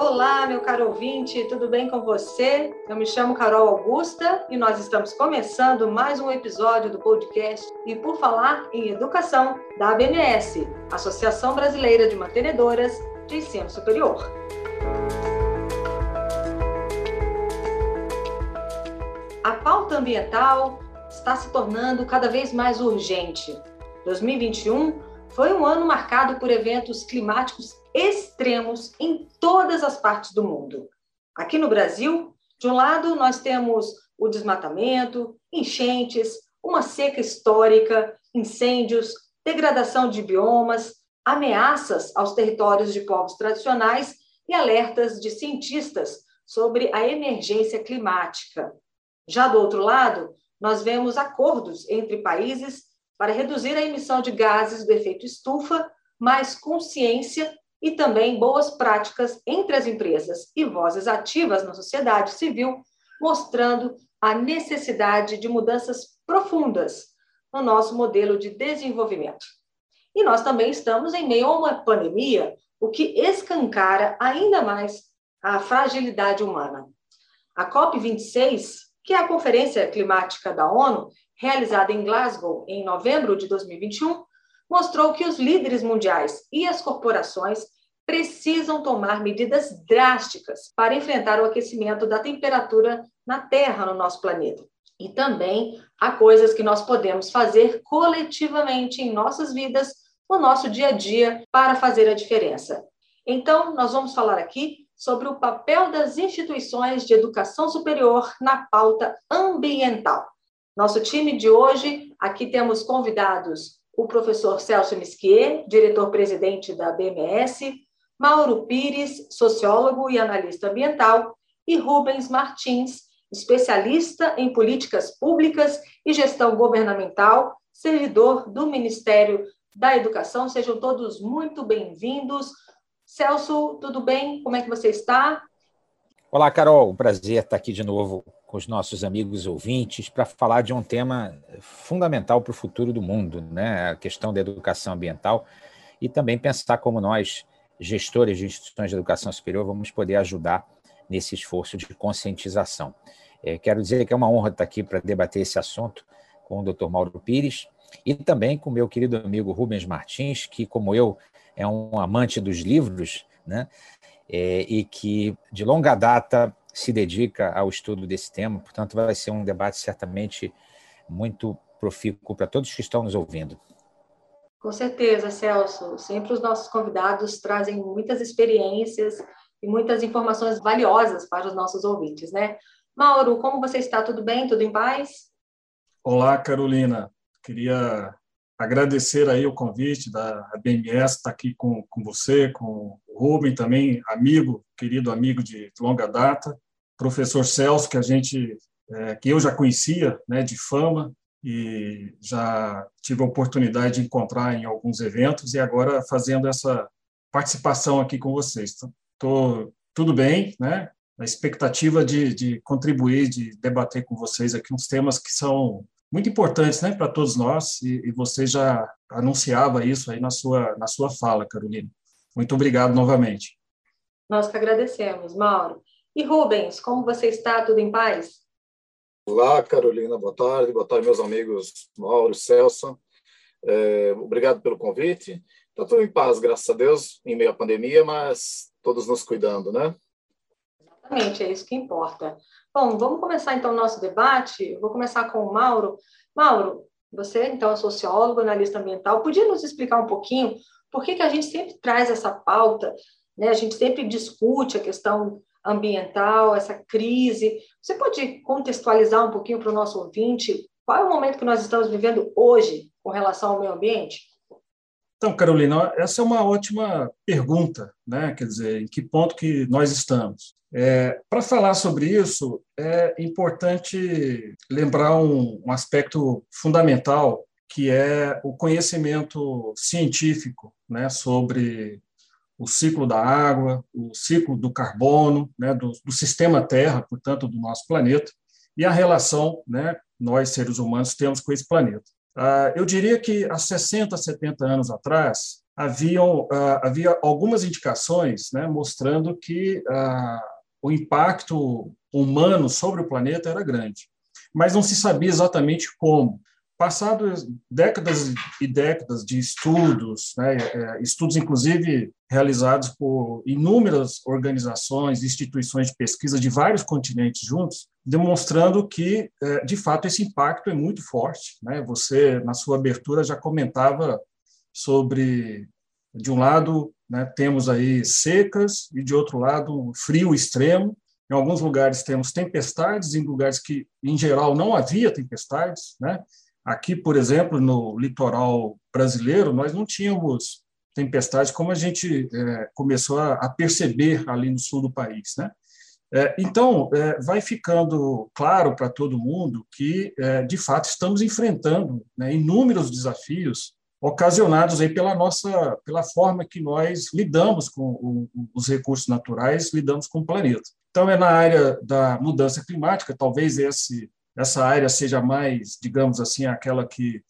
Olá, meu caro ouvinte, tudo bem com você? Eu me chamo Carol Augusta e nós estamos começando mais um episódio do podcast e por falar em educação da ABMS, Associação Brasileira de Mantenedoras de Ensino Superior. A pauta ambiental está se tornando cada vez mais urgente. 2021 foi um ano marcado por eventos climáticos extremos em todas as partes do mundo. Aqui no Brasil, de um lado, nós temos o desmatamento, enchentes, uma seca histórica, incêndios, degradação de biomas, ameaças aos territórios de povos tradicionais e alertas de cientistas sobre a emergência climática. Já do outro lado, nós vemos acordos entre países para reduzir a emissão de gases do efeito estufa, mais consciência e também boas práticas entre as empresas e vozes ativas na sociedade civil, mostrando a necessidade de mudanças profundas no nosso modelo de desenvolvimento. E nós também estamos em meio a uma pandemia, o que escancara ainda mais a fragilidade humana. A COP26, que é a Conferência Climática da ONU, realizada em Glasgow em novembro de 2021, mostrou que os líderes mundiais e as corporações precisam tomar medidas drásticas para enfrentar o aquecimento da temperatura na Terra no nosso planeta. E também há coisas que nós podemos fazer coletivamente em nossas vidas, no nosso dia a dia, para fazer a diferença. Então, nós vamos falar aqui sobre o papel das instituições de educação superior na pauta ambiental. Nosso time de hoje, aqui temos convidados o professor Celso Misquier, diretor-presidente da BMS, Mauro Pires, sociólogo e analista ambiental, e Rubens Martins, especialista em políticas públicas e gestão governamental, servidor do Ministério da Educação. Sejam todos muito bem-vindos. Celso, tudo bem? Como é que você está? Olá, Carol. Prazer estar aqui de novo com os nossos amigos ouvintes para falar de um tema fundamental para o futuro do mundo, né? a questão da educação ambiental, e também pensar como nós, gestores de instituições de educação superior, vamos poder ajudar nesse esforço de conscientização. É, quero dizer que é uma honra estar aqui para debater esse assunto com o Dr. Mauro Pires e também com o meu querido amigo Rubens Martins, que, como eu, é um amante dos livros, né? É, e que de longa data se dedica ao estudo desse tema, portanto, vai ser um debate certamente muito profícuo para todos que estão nos ouvindo. Com certeza, Celso. Sempre os nossos convidados trazem muitas experiências e muitas informações valiosas para os nossos ouvintes, né? Mauro, como você está? Tudo bem? Tudo em paz? Olá, Carolina. Queria agradecer aí o convite da BMS, estar aqui com, com você, com Rubem também, amigo, querido amigo de longa data, professor Celso, que a gente, é, que eu já conhecia, né, de fama, e já tive a oportunidade de encontrar em alguns eventos, e agora fazendo essa participação aqui com vocês. Estou tudo bem, né? A expectativa de, de contribuir, de debater com vocês aqui uns temas que são muito importantes né, para todos nós, e, e, você já anunciava isso aí na sua, na sua fala, Carolina. Muito obrigado novamente. Nós que agradecemos, Mauro. E Rubens, como você está? Tudo em paz? Olá, Carolina, boa tarde. Boa tarde, meus amigos Mauro e Celso. É, obrigado pelo convite. Está tudo em paz, graças a Deus, em meio à pandemia, mas todos nos cuidando, né? Exatamente, é isso que importa. Bom, vamos começar então o nosso debate. vou começar com o Mauro. Mauro, você então é sociólogo, analista ambiental, podia nos explicar um pouquinho por que, que a gente sempre traz essa pauta, né? A gente sempre discute a questão ambiental, essa crise. Você pode contextualizar um pouquinho para o nosso ouvinte qual é o momento que nós estamos vivendo hoje com relação ao meio ambiente? Então, Carolina, essa é uma ótima pergunta, né? Quer dizer, em que ponto que nós estamos? É, Para falar sobre isso, é importante lembrar um, um aspecto fundamental que é o conhecimento científico né, sobre o ciclo da água, o ciclo do carbono, né, do, do, sistema Terra, portanto, do nosso planeta, e a relação né, nós, seres humanos, temos com esse planeta. Ah, eu diria que há 60, 70 anos atrás, haviam, uh, havia algumas indicações né, mostrando que uh, o impacto humano sobre o planeta era grande, mas não se sabia exatamente como. Passadas décadas e décadas de estudos, né, é, estudos inclusive realizados por inúmeras organizações, instituições de pesquisa de vários continentes juntos, demonstrando que, é, de fato, esse impacto é muito forte. Né? Você, na sua abertura, já comentava sobre, de um lado, né, temos aí secas e, de outro lado, frio extremo. Em alguns lugares temos tempestades, em lugares que, em geral, não havia tempestades. Né? Aqui, por exemplo, no litoral brasileiro, nós não tínhamos tempestades como a gente é, começou a, a, perceber ali no sul do país. Né? É, então, é, vai ficando claro para todo mundo que, é, de fato, estamos enfrentando né, inúmeros desafios ocasionados aí pela nossa, pela forma que nós lidamos com o, os recursos naturais, lidamos com o planeta. Então, é na área da mudança climática, talvez esse, essa área seja mais, digamos assim, aquela que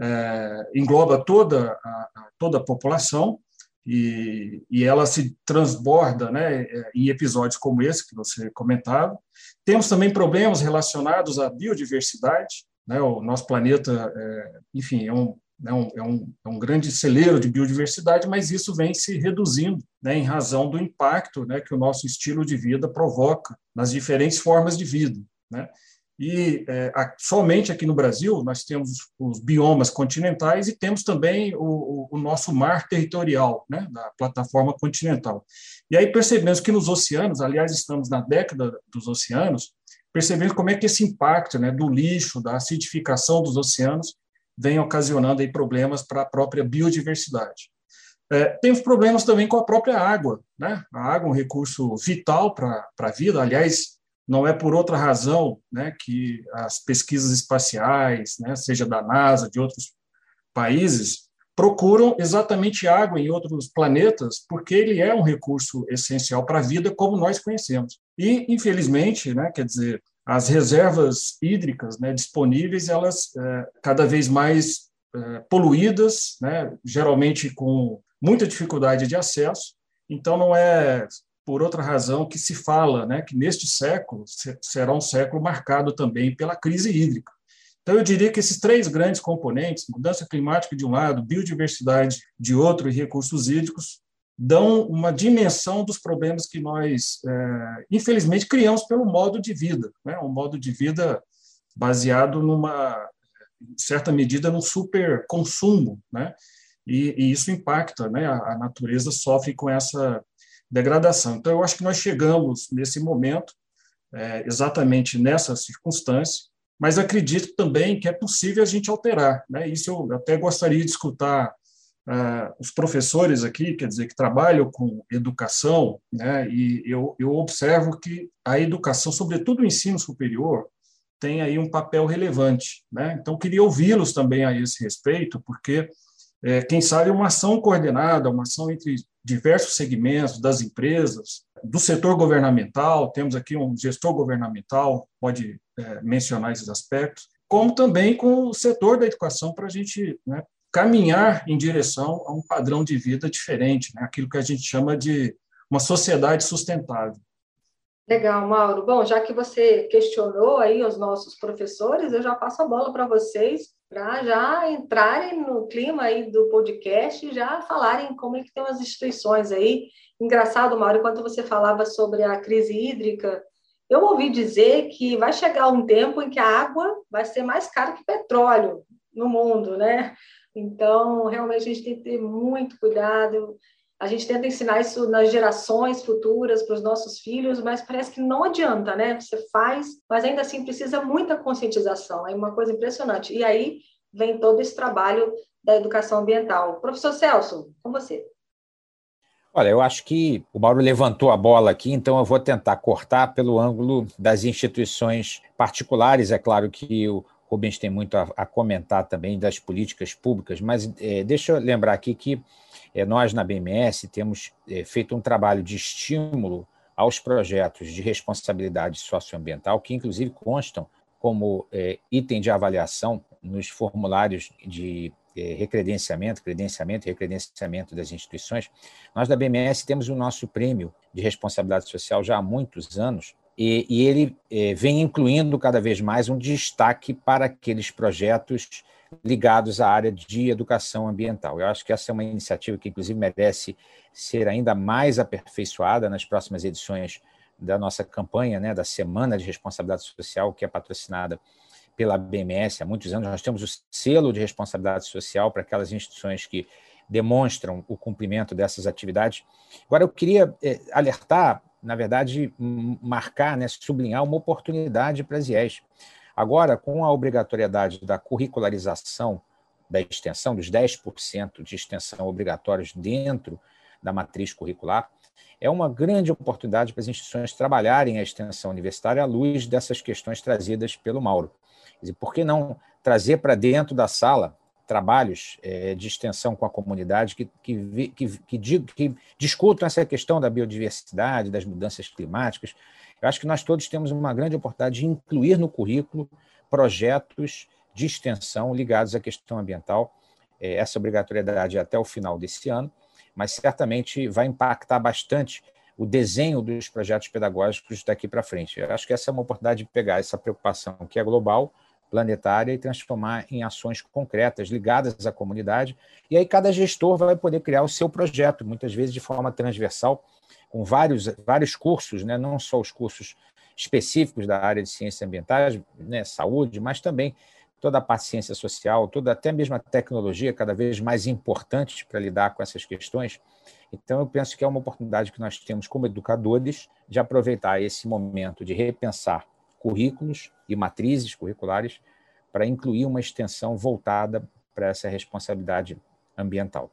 é, engloba toda a, toda a população, e, e, ela se transborda né, é, em episódios como esse que você comentava. Temos também problemas relacionados à biodiversidade. Né, o nosso planeta, é, enfim, é um, é um, é, um, é um grande celeiro de biodiversidade, mas isso vem se reduzindo né, em razão do impacto né, que o nosso estilo de vida provoca nas diferentes formas de vida. Né? E é, a, somente aqui no Brasil nós temos os biomas continentais e temos também o, o, nosso mar territorial, né, da plataforma continental. E aí percebemos que nos oceanos, aliás, estamos na década dos oceanos, percebemos como é que esse impacto né, do lixo, da acidificação dos oceanos, vem ocasionando aí problemas para a própria biodiversidade. É, temos problemas também com a própria água. Né? A água é um recurso vital para a vida, aliás, não é por outra razão né, que as pesquisas espaciais, né, seja da NASA, de outros países, procuram exatamente água em outros planetas, porque ele é um recurso essencial para a vida como nós conhecemos. E, infelizmente, né, quer dizer, as reservas hídricas né, disponíveis, elas é, cada vez mais é, poluídas, né, geralmente com muita dificuldade de acesso. Então, não é por outra razão que se fala né, que neste século será um século marcado também pela crise hídrica. Então, eu diria que esses três grandes componentes, mudança climática de um lado, biodiversidade de outro e recursos hídricos, dão uma dimensão dos problemas que nós, é, infelizmente, criamos pelo modo de vida, né? um modo de vida baseado numa, em certa medida, num super consumo, né? E, e, isso impacta, né? A, a, natureza sofre com essa degradação. Então, eu acho que nós chegamos nesse momento, é, exatamente nessa circunstância, mas acredito também que é possível a gente alterar, né? Isso eu até gostaria de escutar Uh, os professores aqui, quer dizer, que trabalham com educação, né, e eu, eu observo que a educação, sobretudo o ensino superior, tem aí um papel relevante. Né? Então, queria ouvi-los também a esse respeito, porque, é, quem sabe, uma ação coordenada, uma ação entre diversos segmentos das empresas, do setor governamental, temos aqui um gestor governamental, pode é, mencionar esses aspectos, como também com o setor da educação, para a gente né, caminhar em direção a um padrão de vida diferente, né? aquilo que a gente chama de uma sociedade sustentável. Legal, Mauro. Bom, já que você questionou aí os nossos professores, eu já passo a bola para vocês para já entrarem no clima aí do podcast e já falarem como é que tem as instituições aí. Engraçado, Mauro, enquanto você falava sobre a crise hídrica, eu ouvi dizer que vai chegar um tempo em que a água vai ser mais cara que petróleo no mundo, né? Então, realmente, a gente tem que ter muito cuidado. A gente tenta ensinar isso nas gerações futuras para os nossos filhos, mas parece que não adianta, né? Você faz, mas ainda assim precisa muita conscientização. É uma coisa impressionante. E aí vem todo esse trabalho da educação ambiental. Professor Celso, com você. Olha, eu acho que o Mauro levantou a bola aqui, então eu vou tentar cortar pelo ângulo das instituições particulares. É claro que o, Rubens tem muito a, a comentar também das políticas públicas, mas é, deixa eu lembrar aqui que é, nós na BMS temos é, feito um trabalho de estímulo aos projetos de responsabilidade socioambiental, que inclusive constam como é, item de avaliação nos formulários de é, recredenciamento, credenciamento e recredenciamento das instituições, nós da BMS temos o nosso prêmio de responsabilidade social já há muitos anos, e, e ele é, vem incluindo cada vez mais um destaque para aqueles projetos ligados à área de educação ambiental. Eu acho que essa é uma iniciativa que, inclusive, merece ser ainda mais aperfeiçoada nas próximas edições da nossa campanha, né, da Semana de Responsabilidade Social, que é patrocinada pela BMS há muitos anos. Nós temos o selo de responsabilidade social para aquelas instituições que demonstram o cumprimento dessas atividades. Agora, eu queria eh, alertar, na verdade, marcar, né, sublinhar uma oportunidade para as IES. Agora, com a obrigatoriedade da curricularização da extensão, dos 10% de extensão obrigatórios dentro da matriz curricular, é uma grande oportunidade para as instituições trabalharem a extensão universitária à luz dessas questões trazidas pelo Mauro. Dizer, por que não trazer para dentro da sala trabalhos é, de extensão com a comunidade que, que, que, que, que discutam essa questão da biodiversidade, das mudanças climáticas. Eu acho que nós todos temos uma grande oportunidade de incluir no currículo projetos de extensão ligados à questão ambiental. É, essa obrigatoriedade é até o final desse ano, mas certamente vai impactar bastante o desenho dos projetos pedagógicos daqui para frente. Eu acho que essa é uma oportunidade de pegar essa preocupação que é global, planetária, e transformar em ações concretas ligadas à comunidade. E aí cada gestor vai poder criar o seu projeto, muitas vezes de forma transversal, com vários, vários cursos, né? não só os cursos específicos da área de ciências ambientais, né? saúde, mas também toda a paciência social, toda até mesmo a tecnologia cada vez mais importante para lidar com essas questões. Então, eu penso que é uma oportunidade que nós temos como educadores de aproveitar esse momento de repensar currículos e matrizes curriculares para incluir uma extensão voltada para essa responsabilidade ambiental.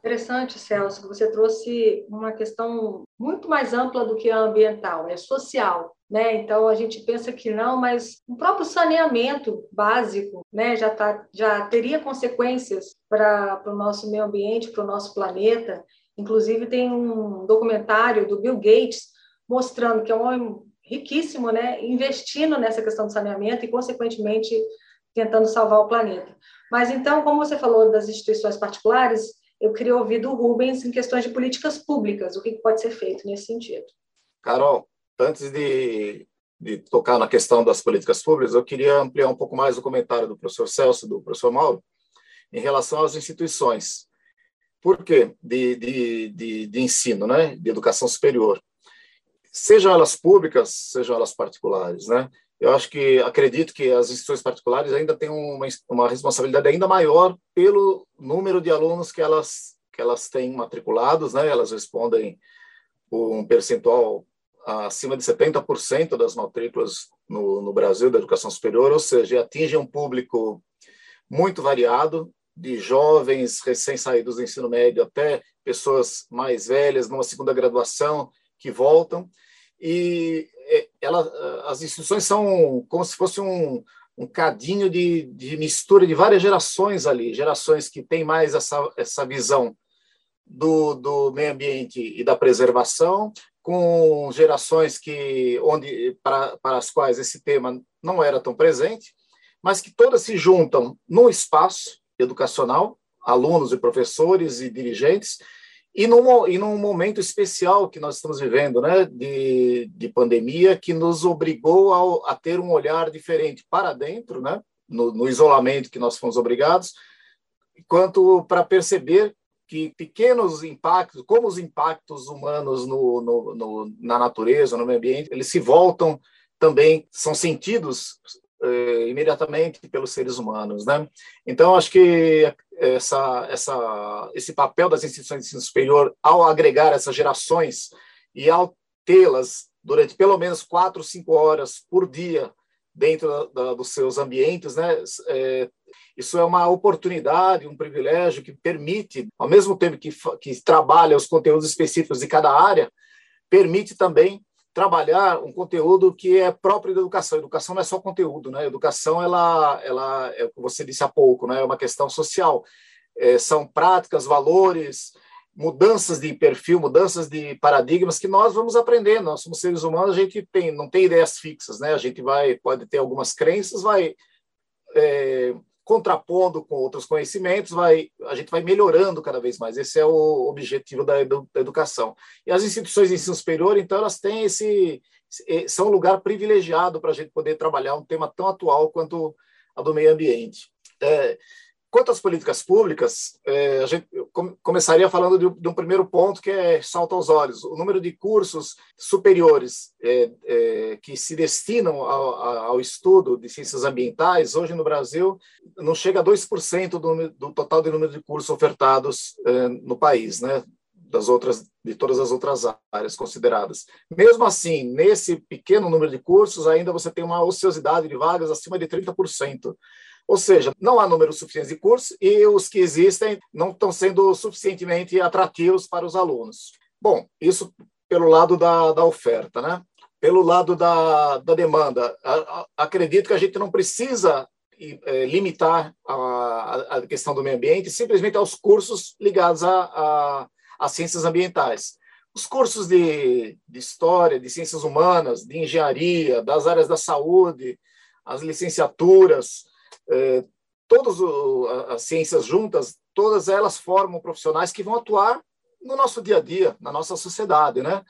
Interessante, Celso, que você trouxe uma questão muito mais ampla do que a ambiental, é social. Né? Então a gente pensa que não, mas o próprio saneamento básico, né, já tá, já teria consequências para o nosso meio ambiente, para o nosso planeta. Inclusive, tem um documentário do Bill Gates mostrando que é um homem riquíssimo, né, investindo nessa questão do saneamento e, consequentemente, tentando salvar o planeta. Mas, então, como você falou das instituições particulares, eu queria ouvir do Rubens em questões de políticas públicas, o que pode ser feito nesse sentido. Carol, antes de, de tocar na questão das políticas públicas, eu queria ampliar um pouco mais o comentário do professor Celso, do professor Mauro, em relação às instituições. Por quê? De, de, de, de ensino, né? de educação superior. Sejam elas públicas, sejam elas particulares. Né? Eu acho que, acredito que as instituições particulares ainda têm uma, uma responsabilidade ainda maior pelo número de alunos que elas, que elas têm matriculados, né? elas respondem um percentual acima de 70% das matrículas no, no Brasil da educação superior, ou seja, atingem um público muito variado, de jovens recém-saídos do ensino médio até pessoas mais velhas, numa segunda graduação, que voltam. E é, ela, as instituições são como se fosse um, um cadinho de, de mistura de várias gerações ali, gerações que têm mais essa, essa visão do, do meio ambiente e da preservação, com gerações que onde para, para as quais esse tema não era tão presente, mas que todas se juntam num espaço educacional, alunos e professores e dirigentes, e num, e num momento especial que nós estamos vivendo, né, de, de pandemia, que nos obrigou a, a ter um olhar diferente para dentro, né, no, no isolamento que nós fomos obrigados, quanto para perceber que pequenos impactos, como os impactos humanos no, no, no, na natureza, no meio ambiente, eles se voltam também, são sentidos eh, imediatamente pelos seres humanos, né? Então acho que essa, essa, esse papel das instituições de ensino superior ao agregar essas gerações e ao tê-las durante pelo menos quatro, cinco horas por dia dentro da, da, dos seus ambientes, né? É, isso é uma oportunidade, um privilégio que permite, ao mesmo tempo que, que trabalha os conteúdos específicos de cada área, permite também trabalhar um conteúdo que é próprio da educação. educação não é só conteúdo, né? educação, ela, ela é o que você disse há pouco, né? É uma questão social. É, são práticas, valores, mudanças de perfil, mudanças de paradigmas que nós vamos aprendendo. Nós somos seres humanos, a gente tem, não tem ideias fixas, né? A gente vai pode ter algumas crenças, vai é, contrapondo com outros conhecimentos, vai, a gente vai melhorando cada vez mais. Esse é o objetivo da, da educação. E as instituições de ensino superior, então, elas têm esse, são um lugar privilegiado para a gente poder trabalhar um tema tão atual quanto a do meio ambiente. É, Quanto às políticas públicas, é, a gente começaria falando de, de, um primeiro ponto que é salto aos olhos. O número de cursos superiores é, é, que se destinam ao, ao, estudo de ciências ambientais, hoje no Brasil, não chega a 2% do, do total de número de cursos ofertados é, no país, né? das outras de todas as outras áreas consideradas. Mesmo assim, nesse pequeno número de cursos, ainda você tem uma ociosidade de vagas acima de 30%. Ou seja, não há número suficiente de cursos e os que existem não estão sendo suficientemente atrativos para os alunos. Bom, isso pelo lado da, da oferta, né? Pelo lado da, da demanda, acredito que a gente não precisa é, limitar a, a, questão do meio ambiente simplesmente aos cursos ligados a, a, ciências ambientais. Os cursos de, de história, de ciências humanas, de engenharia, das áreas da saúde, as licenciaturas, é, todas as ciências juntas, todas elas formam profissionais que vão atuar no nosso dia a dia, na nossa sociedade, né?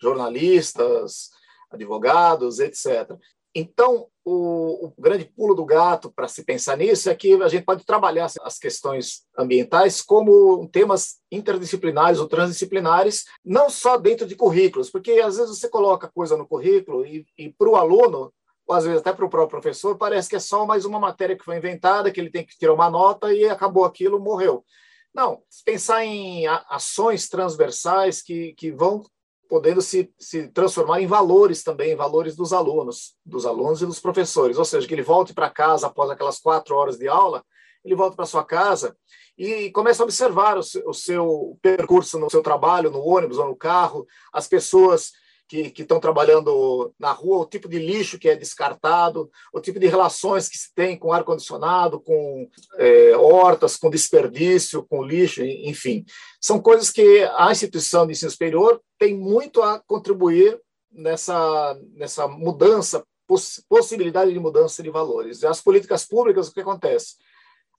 Jornalistas, advogados, etc. Então, o, o grande pulo do gato para se pensar nisso é que a gente pode trabalhar as questões ambientais como temas interdisciplinares ou transdisciplinares, não só dentro de currículos, porque às vezes você coloca coisa no currículo e, e para o aluno ou às vezes até para o próprio professor, parece que é só mais uma matéria que foi inventada, que ele tem que tirar uma nota e acabou aquilo, morreu. Não, pensar em ações transversais que, que vão podendo se, se transformar em valores também, valores dos alunos, dos alunos e dos professores. Ou seja, que ele volte para casa após aquelas quatro horas de aula, ele volta para sua casa e começa a observar o seu, o seu percurso no seu trabalho, no ônibus ou no carro, as pessoas que estão trabalhando na rua, o tipo de lixo que é descartado, o tipo de relações que se tem com ar-condicionado, com é, hortas, com desperdício, com lixo, enfim. São coisas que a instituição de ensino superior tem muito a contribuir nessa, nessa mudança, poss possibilidade de mudança de valores. As políticas públicas, o que acontece?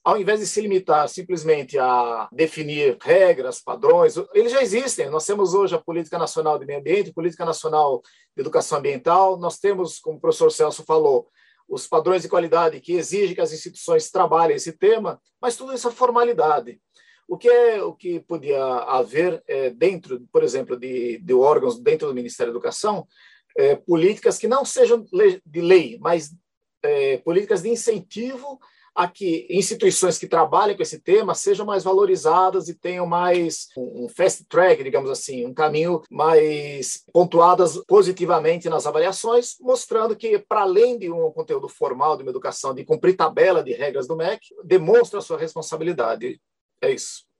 Ao invés de se limitar simplesmente a definir regras, padrões, eles já existem. Nós temos hoje a Política Nacional de Meio Ambiente, Política Nacional de Educação Ambiental, nós temos, como o professor Celso falou, os padrões de qualidade que exigem que as instituições trabalhem esse tema, mas tudo isso é formalidade. O que é o que podia haver é, dentro, por exemplo, de, de órgãos dentro do Ministério da Educação, é, políticas que não sejam de lei, mas é, políticas de incentivo a que instituições que trabalhem com esse tema sejam mais valorizadas e tenham mais um fast track, digamos assim, um caminho mais pontuadas positivamente nas avaliações, mostrando que, para além de um conteúdo formal de uma educação, de cumprir tabela de regras do MEC, demonstra a sua responsabilidade. É isso.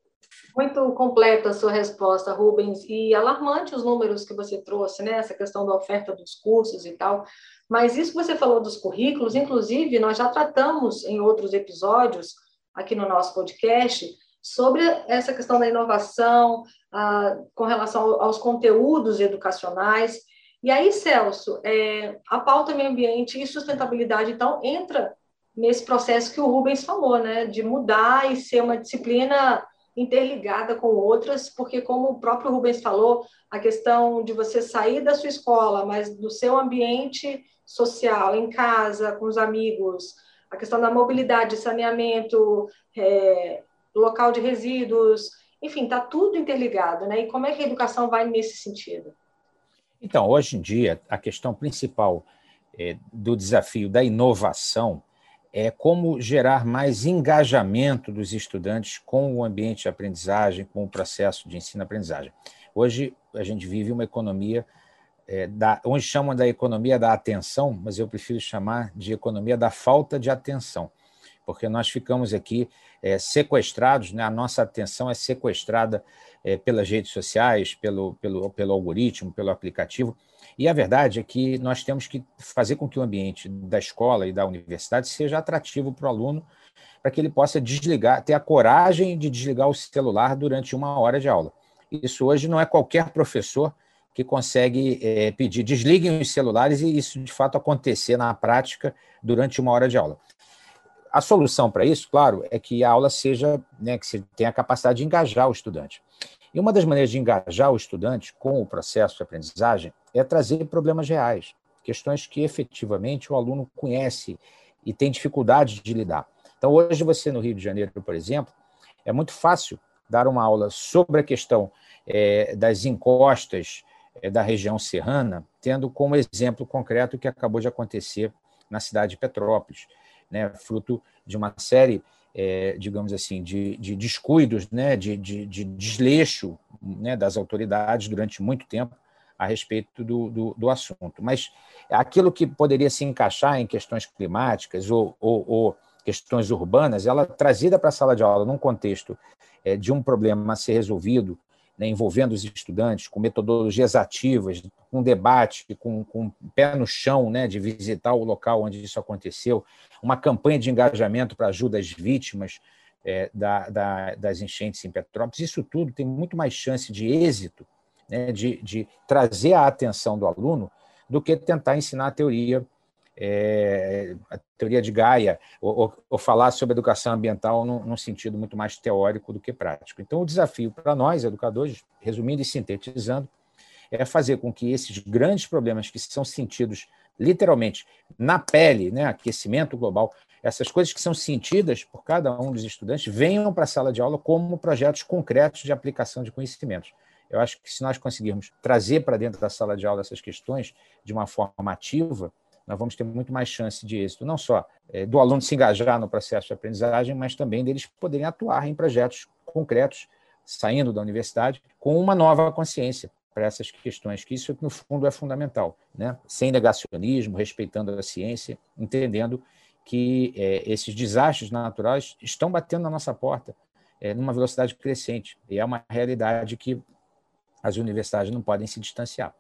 Muito completa a sua resposta, Rubens, e alarmante os números que você trouxe, né? Essa questão da oferta dos cursos e tal. Mas isso que você falou dos currículos, inclusive, nós já tratamos em outros episódios aqui no nosso podcast sobre essa questão da inovação ah, com relação aos conteúdos educacionais. E aí, Celso, é, a pauta meio ambiente e sustentabilidade, então, entra nesse processo que o Rubens falou, né, de mudar e ser uma disciplina interligada com outras, porque, como o próprio Rubens falou, a questão de você sair da sua escola, mas do seu ambiente social, em casa, com os amigos, a questão da mobilidade, saneamento, é, local de resíduos, enfim, está tudo interligado, né? E como é que a educação vai nesse sentido? Então, hoje em dia, a questão principal é, do desafio da inovação é como gerar mais engajamento dos estudantes com o ambiente de aprendizagem, com o processo de ensino-aprendizagem. Hoje, a gente vive uma economia é, da, onde chamam da economia da atenção, mas eu prefiro chamar de economia da falta de atenção, porque nós ficamos aqui é, sequestrados, né? a nossa atenção é sequestrada é, pelas redes sociais, pelo, pelo, pelo algoritmo, pelo aplicativo, e a verdade é que nós temos que fazer com que o ambiente da escola e da universidade seja atrativo para o aluno, para que ele possa desligar, ter a coragem de desligar o celular durante uma hora de aula. Isso hoje não é qualquer professor que consegue é, pedir desliguem os celulares e isso de fato acontecer na prática durante uma hora de aula. A solução para isso, claro, é que a aula seja, né, que você tenha a capacidade de engajar o estudante. E uma das maneiras de engajar o estudante com o processo de aprendizagem é trazer problemas reais, questões que efetivamente o aluno conhece e tem dificuldade de lidar. Então, hoje você no Rio de Janeiro, por exemplo, é muito fácil dar uma aula sobre a questão é, das encostas é, da região serrana, tendo como exemplo concreto o que acabou de acontecer na cidade de Petrópolis, né, fruto de uma série, é, digamos assim, de, de descuidos, né, de, de, de desleixo né, das autoridades durante muito tempo a respeito do, do, do, assunto. Mas aquilo que poderia se encaixar em questões climáticas ou, ou, ou questões urbanas, ela trazida para a sala de aula num contexto é, de um problema a ser resolvido né, envolvendo os estudantes, com metodologias ativas, com debate, com, com pé no chão, né, de visitar o local onde isso aconteceu, uma campanha de engajamento para ajuda às vítimas é, da, da, das enchentes em Petrópolis. Isso tudo tem muito mais chance de êxito, né, de, de trazer a atenção do aluno, do que tentar ensinar a teoria é, a teoria de Gaia, ou, ou, falar sobre educação ambiental num, num, sentido muito mais teórico do que prático. Então, o desafio para nós, educadores, resumindo e sintetizando, é fazer com que esses grandes problemas que são sentidos literalmente na pele, né, aquecimento global, essas coisas que são sentidas por cada um dos estudantes venham para a sala de aula como projetos concretos de aplicação de conhecimentos. Eu acho que se nós conseguirmos trazer para dentro da sala de aula essas questões de uma forma ativa, nós vamos ter muito mais chance de êxito, não só é, do aluno se engajar no processo de aprendizagem, mas também deles poderem atuar em projetos concretos, saindo da universidade, com uma nova consciência para essas questões, que isso, no fundo, é fundamental, né? sem negacionismo, respeitando a ciência, entendendo que é, esses desastres naturais estão batendo na nossa porta é, numa velocidade crescente, e é uma realidade que as universidades não podem se distanciar.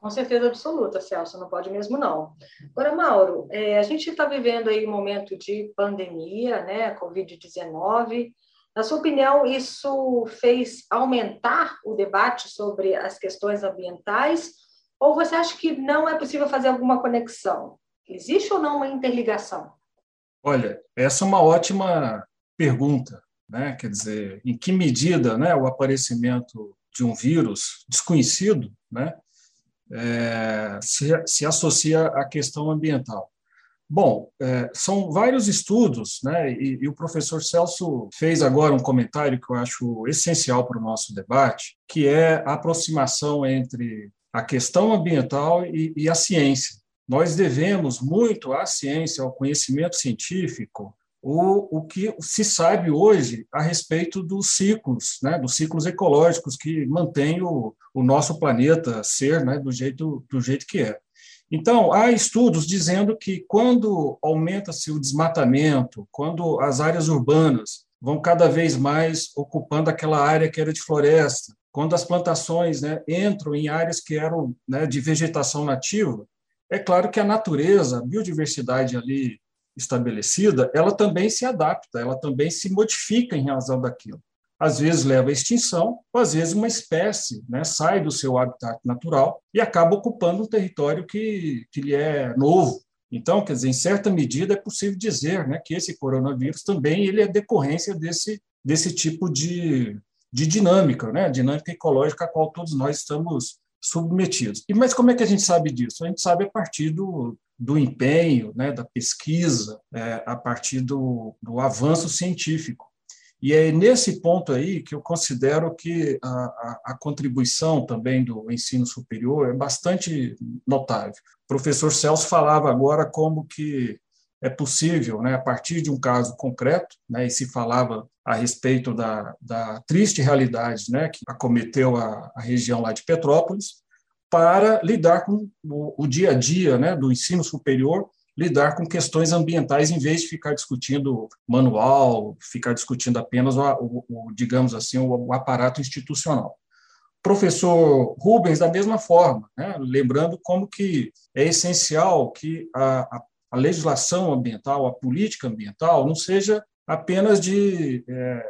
Com certeza absoluta, Celso, não pode mesmo não. Agora, Mauro, é, a gente está vivendo aí um momento de pandemia, né, Covid-19. Na sua opinião, isso fez aumentar o debate sobre as questões ambientais? Ou você acha que não é possível fazer alguma conexão? Existe ou não uma interligação? Olha, essa é uma ótima pergunta, né? Quer dizer, em que medida, né, o aparecimento de um vírus desconhecido, né, é, se, se, associa à questão ambiental. Bom, é, são vários estudos, né, e, e, o professor Celso fez agora um comentário que eu acho essencial para o nosso debate, que é a aproximação entre a questão ambiental e, e a ciência. Nós devemos muito à ciência, ao conhecimento científico, o, o que se sabe hoje a respeito dos ciclos, né, dos ciclos ecológicos que mantêm o, o nosso planeta ser né, do, jeito, do jeito que é. Então, há estudos dizendo que quando aumenta-se o desmatamento, quando as áreas urbanas vão cada vez mais ocupando aquela área que era de floresta, quando as plantações né, entram em áreas que eram né, de vegetação nativa, é claro que a natureza, a biodiversidade ali estabelecida, ela também se adapta, ela também se modifica em razão daquilo. Às vezes leva à extinção, ou às vezes uma espécie né, sai do seu habitat natural e acaba ocupando um território que, que lhe é novo. Então, quer dizer, em certa medida é possível dizer né, que esse coronavírus também ele é decorrência desse, desse tipo de, de dinâmica, né, dinâmica ecológica a qual todos nós estamos submetidos. E mas como é que a gente sabe disso? A gente sabe a partir do, do empenho, né, da pesquisa, é, a partir do, do avanço científico. E é nesse ponto aí que eu considero que a, a, a, contribuição também do ensino superior é bastante notável. O professor Celso falava agora como que é possível, né, a partir de um caso concreto, né, e se falava a respeito da, da triste realidade né, que acometeu a, a região lá de Petrópolis, para lidar com o, o dia a dia né, do ensino superior, lidar com questões ambientais em vez de ficar discutindo manual, ficar discutindo apenas o, o, o digamos assim, o, aparato institucional. Professor Rubens, da mesma forma, né, lembrando como que é essencial que a, a, a, legislação ambiental, a política ambiental, não seja apenas de é,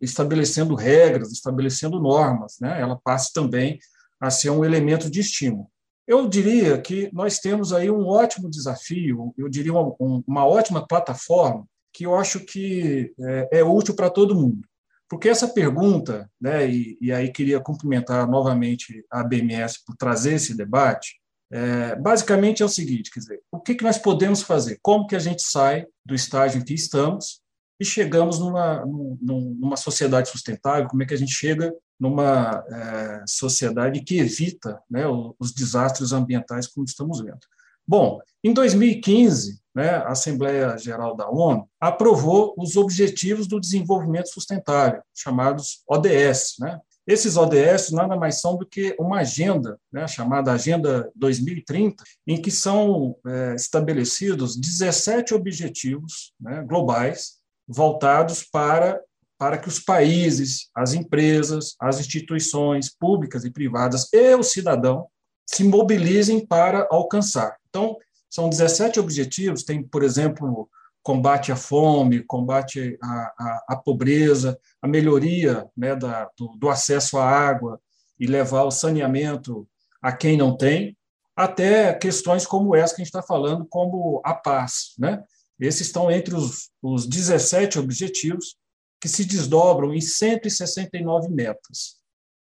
estabelecendo regras, estabelecendo normas, né, ela passe também a ser um elemento de estímulo. Eu diria que nós temos aí um ótimo desafio, eu diria uma, uma ótima plataforma que eu acho que é, é útil para todo mundo. Porque essa pergunta, né, e, e, aí queria cumprimentar novamente a BMS por trazer esse debate, é, basicamente é o seguinte, quer dizer, o que, que nós podemos fazer? Como que a gente sai do estágio em que estamos e chegamos numa, numa sociedade sustentável? Como é que a gente chega numa é, sociedade que evita né, os desastres ambientais como estamos vendo? Bom, em 2015, né, a Assembleia Geral da ONU aprovou os Objetivos do Desenvolvimento Sustentável, chamados ODS. Né? Esses ODS nada mais são do que uma agenda, né, chamada Agenda 2030, em que são é, estabelecidos 17 objetivos né, globais voltados para, para que os países, as empresas, as instituições públicas e privadas e o cidadão se mobilizem para alcançar. Então, são 17 objetivos, tem, por exemplo, combate à fome, combate à, à, à pobreza, a melhoria né, da, do, do, acesso à água e levar o saneamento a quem não tem, até questões como essa que a gente está falando, como a paz. Né? Esses estão entre os, os 17 objetivos que se desdobram em 169 metas.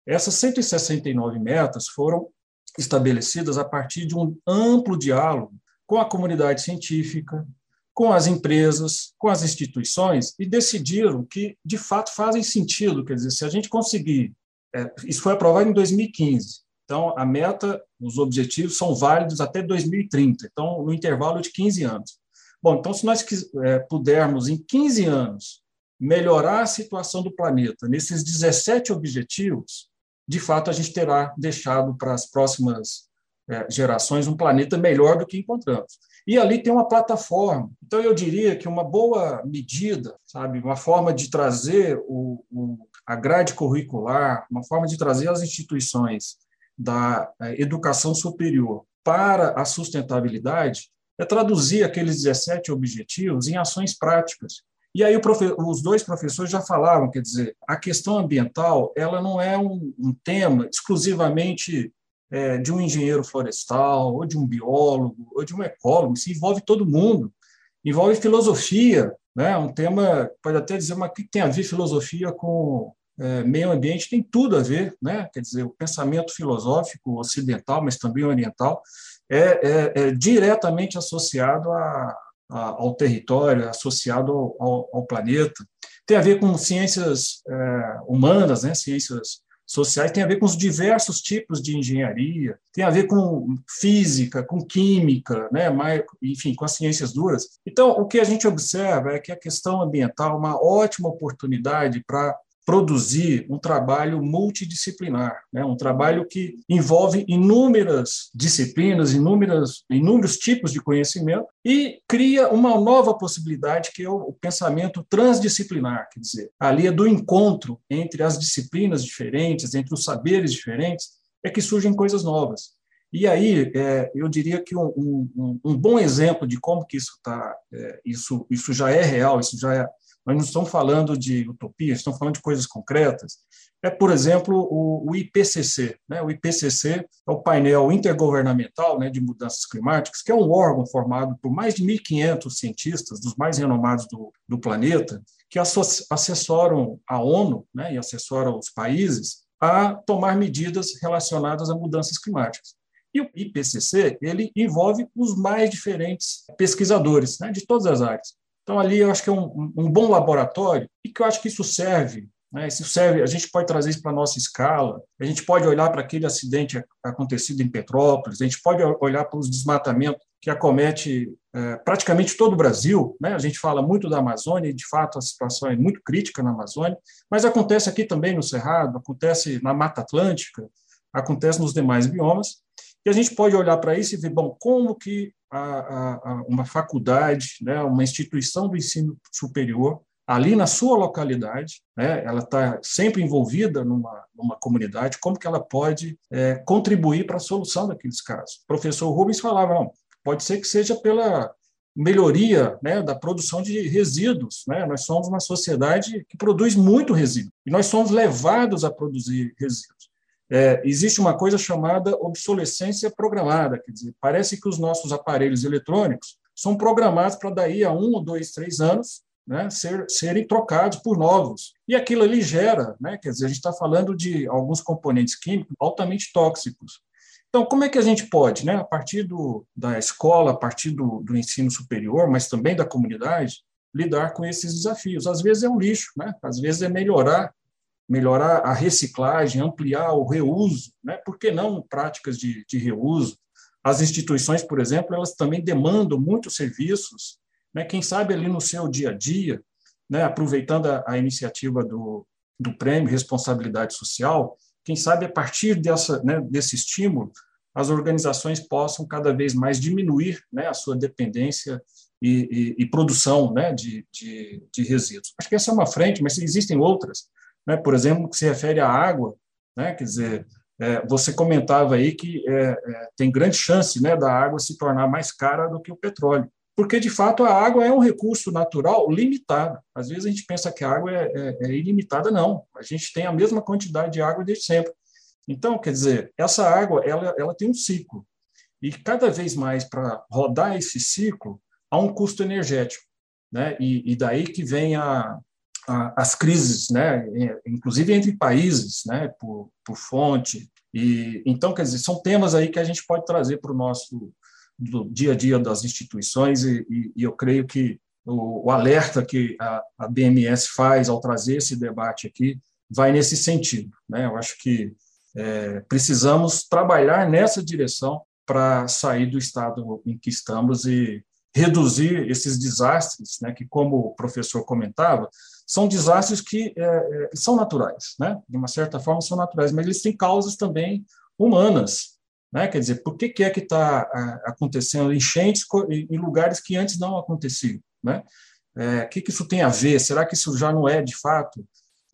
Essas 169 metas foram estabelecidas a partir de um amplo diálogo com a comunidade científica, com as empresas, com as instituições e decidiram que, de fato, fazem sentido. Quer dizer, se a gente conseguir. É, isso foi aprovado em 2015. Então, a meta, os objetivos são válidos até 2030, então, no intervalo de 15 anos. Bom, então, se nós é, pudermos, em 15 anos, melhorar a situação do planeta nesses 17 objetivos, de fato, a gente terá deixado para as próximas é, gerações um planeta melhor do que encontramos. E ali tem uma plataforma. Então, eu diria que uma boa medida, sabe, uma forma de trazer o, o, a grade curricular, uma forma de trazer as instituições da é, educação superior para a sustentabilidade, é traduzir aqueles 17 objetivos em ações práticas. E aí os dois professores já falaram, quer dizer, a questão ambiental ela não é um, um tema exclusivamente é, de um engenheiro florestal, ou de um biólogo, ou de um ecólogo, isso envolve todo mundo, envolve filosofia, né? um tema, pode até dizer, mas o que tem a ver filosofia com é, meio ambiente? Tem tudo a ver, né? quer dizer, o pensamento filosófico ocidental, mas também oriental, é, é, é diretamente associado a, ao território, associado ao, ao, planeta. Tem a ver com ciências é, humanas, né? ciências sociais tem a ver com os diversos tipos de engenharia, tem a ver com física, com química, né, enfim, com as ciências duras. Então, o que a gente observa é que a questão ambiental é uma ótima oportunidade para produzir um trabalho multidisciplinar, né? um trabalho que envolve inúmeras disciplinas, inúmeras, inúmeros tipos de conhecimento e cria uma nova possibilidade que é o pensamento transdisciplinar, quer dizer, ali é do encontro entre as disciplinas diferentes, entre os saberes diferentes, é que surgem coisas novas. E aí, é, eu diria que um, um, um, bom exemplo de como que isso tá, é, isso, isso já é real, isso já é, nós não estamos falando de utopia, estamos falando de coisas concretas. É, por exemplo, o, o IPCC. Né? O IPCC é o painel intergovernamental né, de mudanças climáticas, que é um órgão formado por mais de 1.500 cientistas, dos mais renomados do, do planeta, que assessoram a ONU né, e assessoram os países a tomar medidas relacionadas a mudanças climáticas. E o IPCC ele envolve os mais diferentes pesquisadores né, de todas as áreas. Então, ali eu acho que é um, um bom laboratório e que eu acho que isso serve né? Isso serve, a gente pode trazer isso para a nossa escala, a gente pode olhar para aquele acidente acontecido em Petrópolis, a gente pode olhar para os desmatamentos que acomete é, praticamente todo o Brasil. Né? A gente fala muito da Amazônia, e de fato a situação é muito crítica na Amazônia, mas acontece aqui também no Cerrado, acontece na Mata Atlântica, acontece nos demais biomas, e a gente pode olhar para isso e ver, bom, como que a, a, uma faculdade, né, uma instituição do ensino superior, ali na sua localidade, né, ela está sempre envolvida numa, numa comunidade, como que ela pode é, contribuir para a solução daqueles casos. O professor Rubens falava, não, pode ser que seja pela melhoria né, da produção de resíduos. Né? Nós somos uma sociedade que produz muito resíduo e nós somos levados a produzir resíduos. É, existe uma coisa chamada obsolescência programada, quer dizer, parece que os nossos aparelhos eletrônicos são programados para daí a um, dois, três anos né, ser, serem trocados por novos. E aquilo ali gera, né, quer dizer, a gente está falando de alguns componentes químicos altamente tóxicos. Então, como é que a gente pode, né, a partir do, da escola, a partir do, do ensino superior, mas também da comunidade, lidar com esses desafios? Às vezes é um lixo, né? às vezes é melhorar melhorar a reciclagem, ampliar o reuso, né? por que não práticas de, de reuso? As instituições, por exemplo, elas também demandam muitos serviços, né? quem sabe ali no seu dia a dia, né? aproveitando a, a iniciativa do, do prêmio Responsabilidade Social, quem sabe a partir dessa, né, desse estímulo, as organizações possam cada vez mais diminuir né, a sua dependência e, e, e produção né, de, de, de, resíduos. Acho que essa é uma frente, mas existem outras né? por exemplo, que se refere à água, né? quer dizer, é, você comentava aí que é, é, tem grande chance né, da água se tornar mais cara do que o petróleo, porque de fato a água é um recurso natural limitado. Às vezes a gente pensa que a água é, é, é ilimitada, não. A gente tem a mesma quantidade de água desde sempre. Então, quer dizer, essa água ela, ela tem um ciclo e cada vez mais para rodar esse ciclo há um custo energético, né? E, e daí que vem a, as crises, né, inclusive entre países, né, por, por fonte. E então, quer dizer, são temas aí que a gente pode trazer para o nosso dia a dia das instituições e, e, e eu creio que o, o alerta que a, a, BMS faz ao trazer esse debate aqui vai nesse sentido. Né? Eu acho que é, precisamos trabalhar nessa direção para sair do estado em que estamos e reduzir esses desastres, né, que, como o professor comentava, são desastres que é, é, são naturais, né? de uma certa forma são naturais, mas eles têm causas também humanas. Né? Quer dizer, por que, que é que está acontecendo enchentes em lugares que antes não aconteciam? Né? É, o que, que isso tem a ver? Será que isso já não é, de fato,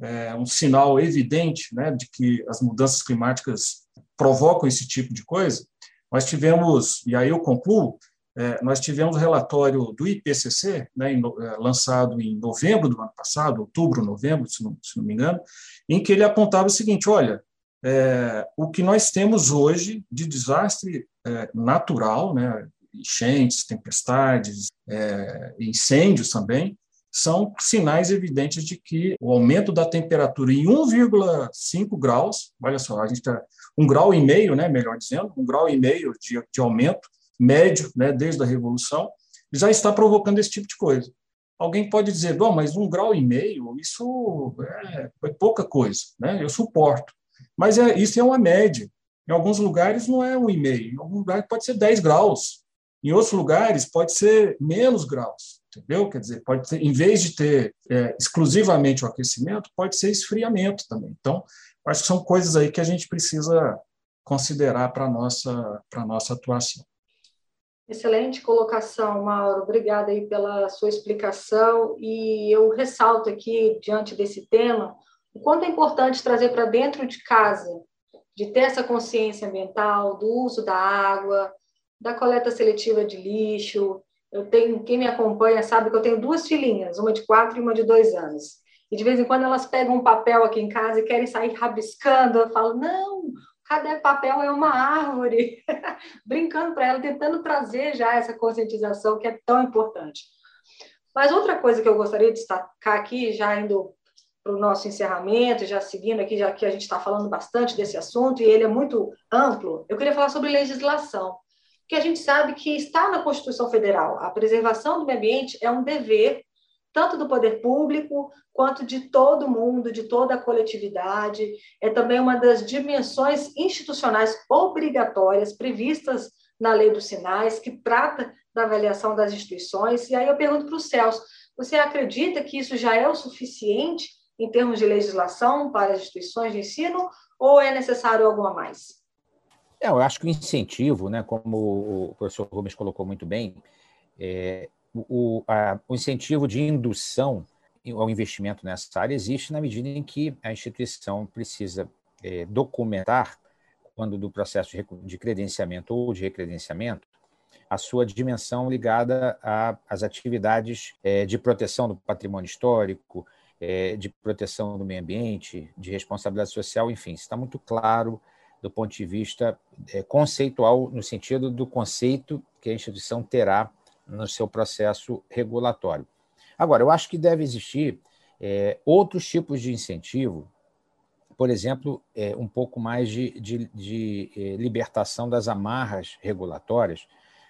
é, um sinal evidente né, de que as mudanças climáticas provocam esse tipo de coisa? Nós tivemos, e aí eu concluo, é, nós tivemos relatório do IPCC, né, é, lançado em novembro do ano passado, outubro, novembro, se não, se não me engano, em que ele apontava o seguinte: olha, é, o que nós temos hoje de desastre é, natural, né, enchentes, tempestades, é, incêndios também, são sinais evidentes de que o aumento da temperatura em 1,5 graus, olha só, a gente está um grau e meio, né, melhor dizendo, um grau e meio de, de aumento médio, né, desde a Revolução, já está provocando esse tipo de coisa. Alguém pode dizer, bom, mas um grau e meio, isso é, é pouca coisa, né? eu suporto. Mas é, isso é uma média. Em alguns lugares não é um e meio, em alguns lugares pode ser 10 graus, em outros lugares pode ser menos graus, entendeu? Quer dizer, pode ter, em vez de ter é, exclusivamente o aquecimento, pode ser esfriamento também. Então, acho que são coisas aí que a gente precisa considerar para a nossa, nossa atuação. Excelente colocação, Mauro. Obrigada aí pela sua explicação. E eu ressalto aqui, diante desse tema, o quanto é importante trazer para dentro de casa, de ter essa consciência ambiental, do uso da água, da coleta seletiva de lixo. Eu tenho, quem me acompanha sabe que eu tenho duas filhinhas, uma de quatro e uma de dois anos. E de vez em quando elas pegam um papel aqui em casa e querem sair rabiscando. Eu falo, não, Cada papel é uma árvore, brincando para ela, tentando trazer já essa conscientização que é tão importante. Mas outra coisa que eu gostaria de destacar aqui, já indo para o nosso encerramento, já seguindo aqui, já que a gente está falando bastante desse assunto e ele é muito amplo, eu queria falar sobre legislação, que a gente sabe que está na Constituição Federal. A preservação do meio ambiente é um dever tanto do poder público quanto de todo mundo, de toda a coletividade. É também uma das dimensões institucionais obrigatórias previstas na Lei dos Sinais, que trata da avaliação das instituições. E aí eu pergunto para o Celso: você acredita que isso já é o suficiente em termos de legislação para as instituições de ensino ou é necessário algo a mais? É, eu acho que o incentivo, né, como o professor Rubens colocou muito bem, é, o, a, o incentivo de indução ao investimento nessa área existe na medida em que a instituição precisa é, documentar, quando do processo de credenciamento ou de recredenciamento, a sua dimensão ligada às atividades é, de proteção do patrimônio histórico, é, de proteção do meio ambiente, de responsabilidade social, enfim, está muito claro do ponto de vista é, conceitual, no sentido do conceito que a instituição terá no seu processo regulatório. Agora, eu acho que deve existir é, outros tipos de incentivo, por exemplo, é, um pouco mais de, de, de é, libertação das amarras regulatórias,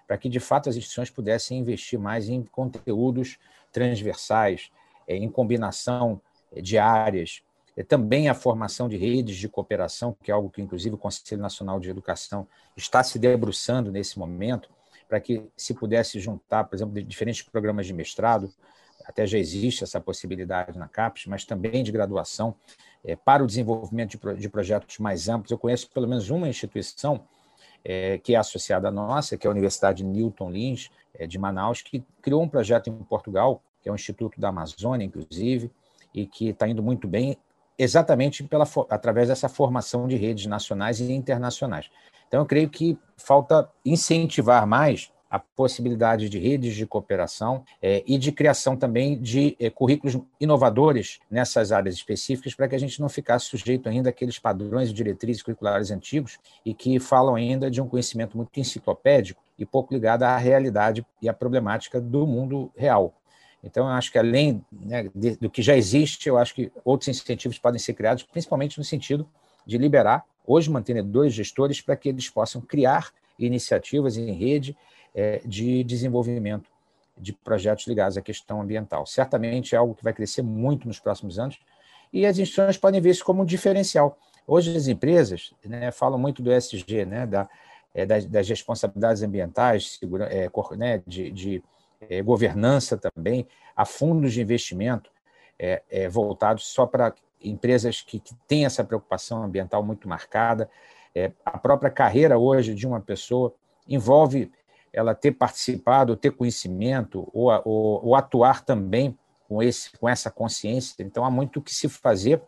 para que, de fato, as instituições pudessem investir mais em conteúdos transversais, é, em combinação é, de áreas, também a formação de redes de cooperação, que é algo que, inclusive, o Conselho Nacional de Educação está se debruçando nesse momento, para que se pudesse juntar, por exemplo, diferentes programas de mestrado, até já existe essa possibilidade na CAPES, mas também de graduação, é, para o desenvolvimento de, pro, de, projetos mais amplos. Eu conheço pelo menos uma instituição é, que é associada à nossa, que é a Universidade Newton Lins, é, de Manaus, que criou um projeto em Portugal, que é o Instituto da Amazônia, inclusive, e que está indo muito bem, exatamente pela, através dessa formação de redes nacionais e internacionais. Então, eu creio que falta incentivar mais a possibilidade de redes de cooperação é, e de criação também de é, currículos inovadores nessas áreas específicas, para que a gente não ficasse sujeito ainda àqueles padrões e diretrizes curriculares antigos e que falam ainda de um conhecimento muito enciclopédico e pouco ligado à realidade e à problemática do mundo real. Então, eu acho que além né, de, do que já existe, eu acho que outros incentivos podem ser criados, principalmente no sentido de liberar hoje mantenedores, gestores, para que eles possam criar iniciativas em rede é, de desenvolvimento de projetos ligados à questão ambiental. Certamente é algo que vai crescer muito nos próximos anos e as instituições podem ver isso como um diferencial. Hoje as empresas né, falam muito do ESG, né, da, é, das, das, responsabilidades ambientais, segura, é, né, de, de é, governança também, a fundos de investimento é, é, voltados só para empresas que, que têm essa preocupação ambiental muito marcada. É, a própria carreira hoje de uma pessoa envolve ela ter participado, ter conhecimento, ou, ou, ou atuar também com, esse, com essa consciência. Então, há muito o que se fazer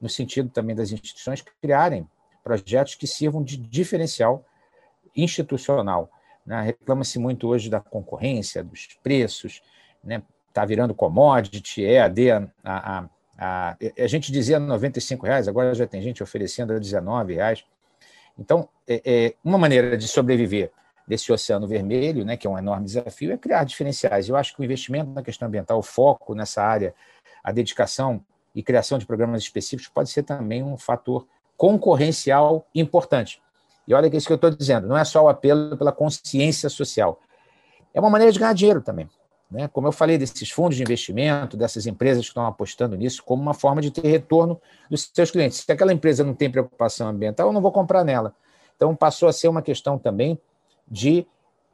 no sentido também das instituições criarem projetos que sirvam de diferencial institucional. Né? Reclama-se muito hoje da concorrência, dos preços, está né? Tá virando commodity, EAD, a, a, a, a gente dizia 95 reais, agora já tem gente oferecendo a 19 reais. Então, é, é, uma maneira de sobreviver desse oceano vermelho, né, que é um enorme desafio, é criar diferenciais. Eu acho que o investimento na questão ambiental, o foco nessa área, a dedicação e criação de programas específicos pode ser também um fator concorrencial importante. E olha que é isso que eu estou dizendo, não é só o apelo pela consciência social, é uma maneira de ganhar dinheiro também. Né? Como eu falei, desses fundos de investimento, dessas empresas que estão apostando nisso, como uma forma de ter retorno dos seus clientes. Se aquela empresa não tem preocupação ambiental, eu não vou comprar nela. Então, passou a ser uma questão também de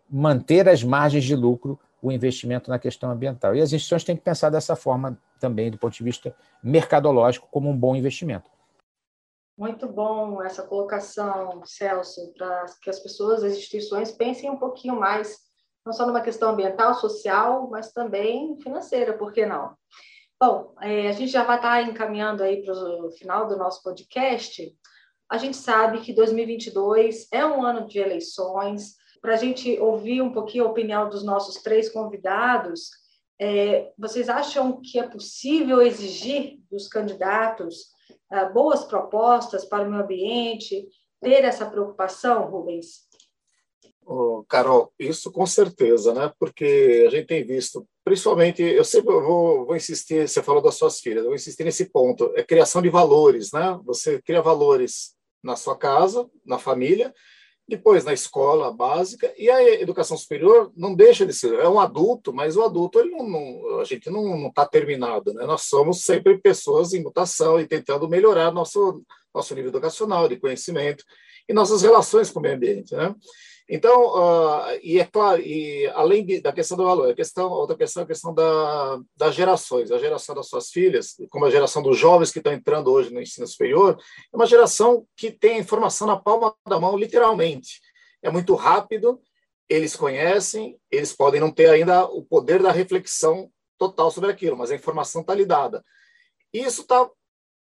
manter as margens de lucro o investimento na questão ambiental. E as instituições têm que pensar dessa forma também, do ponto de vista mercadológico, como um bom investimento. Muito bom essa colocação, Celso, para que as pessoas, as instituições pensem um pouquinho mais, não só numa questão ambiental, social, mas também financeira, por que não? Bom, é, a gente já vai estar encaminhando aí para o final do nosso podcast. A gente sabe que 2022 é um ano de eleições, para a gente ouvir um pouquinho a opinião dos nossos três convidados, é, vocês acham que é possível exigir dos candidatos é, boas propostas para o meio ambiente, ter essa preocupação, Rubens? Carol, isso com certeza, né? Porque a gente tem visto, principalmente, eu sempre vou, vou insistir, você falou das suas filhas, eu vou insistir nesse ponto, é criação de valores, né? Você cria valores na sua casa, na família, depois na escola básica e a educação superior não deixa de ser é um adulto mas o adulto ele não, não a gente não está terminado né nós somos sempre pessoas em mutação e tentando melhorar nosso nosso nível educacional de conhecimento e nossas relações com o meio ambiente né então, uh, e é claro, e além de, da questão do valor, a questão, outra questão é a questão da, das gerações, a geração das suas filhas, como a geração dos jovens que estão entrando hoje no ensino superior, é uma geração que tem a informação na palma da mão, literalmente. É muito rápido, eles conhecem, eles podem não ter ainda o poder da reflexão total sobre aquilo, mas a informação está lhe dada. Isso está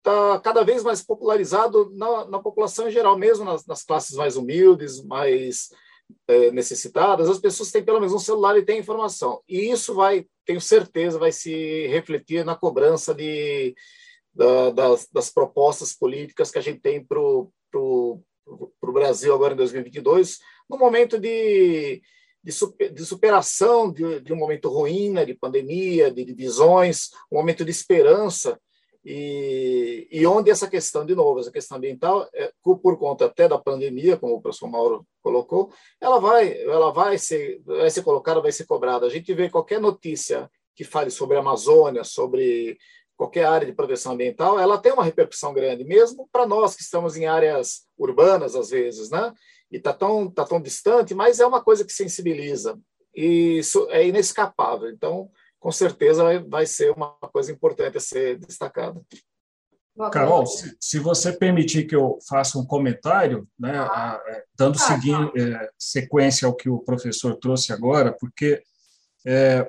tá cada vez mais popularizado na, na população em geral, mesmo nas, nas classes mais humildes, mais é, necessitadas, as pessoas têm pelo menos um celular e têm informação. E isso vai, tenho certeza, vai se refletir na cobrança de, da, das, das, propostas políticas que a gente tem para o Brasil agora em 2022, no momento de, de, super, de superação de, de, um momento ruim, né, de pandemia, de divisões, um momento de esperança, e, e onde essa questão, de novo, essa questão ambiental, é, por conta até da pandemia, como o professor Mauro colocou, ela vai, ela vai ser, vai ser colocada, vai ser cobrada. A gente vê qualquer notícia que fale sobre a Amazônia, sobre qualquer área de proteção ambiental, ela tem uma repercussão grande, mesmo para nós que estamos em áreas urbanas, às vezes, né? E está tão, tá tão distante, mas é uma coisa que sensibiliza. E isso é inescapável. Então, com certeza vai, vai ser uma coisa importante a ser destacada. Carol, se, se, você permitir que eu faça um comentário, né, a, a, é, dando ah, seguir, é, sequência ao que o professor trouxe agora, porque é,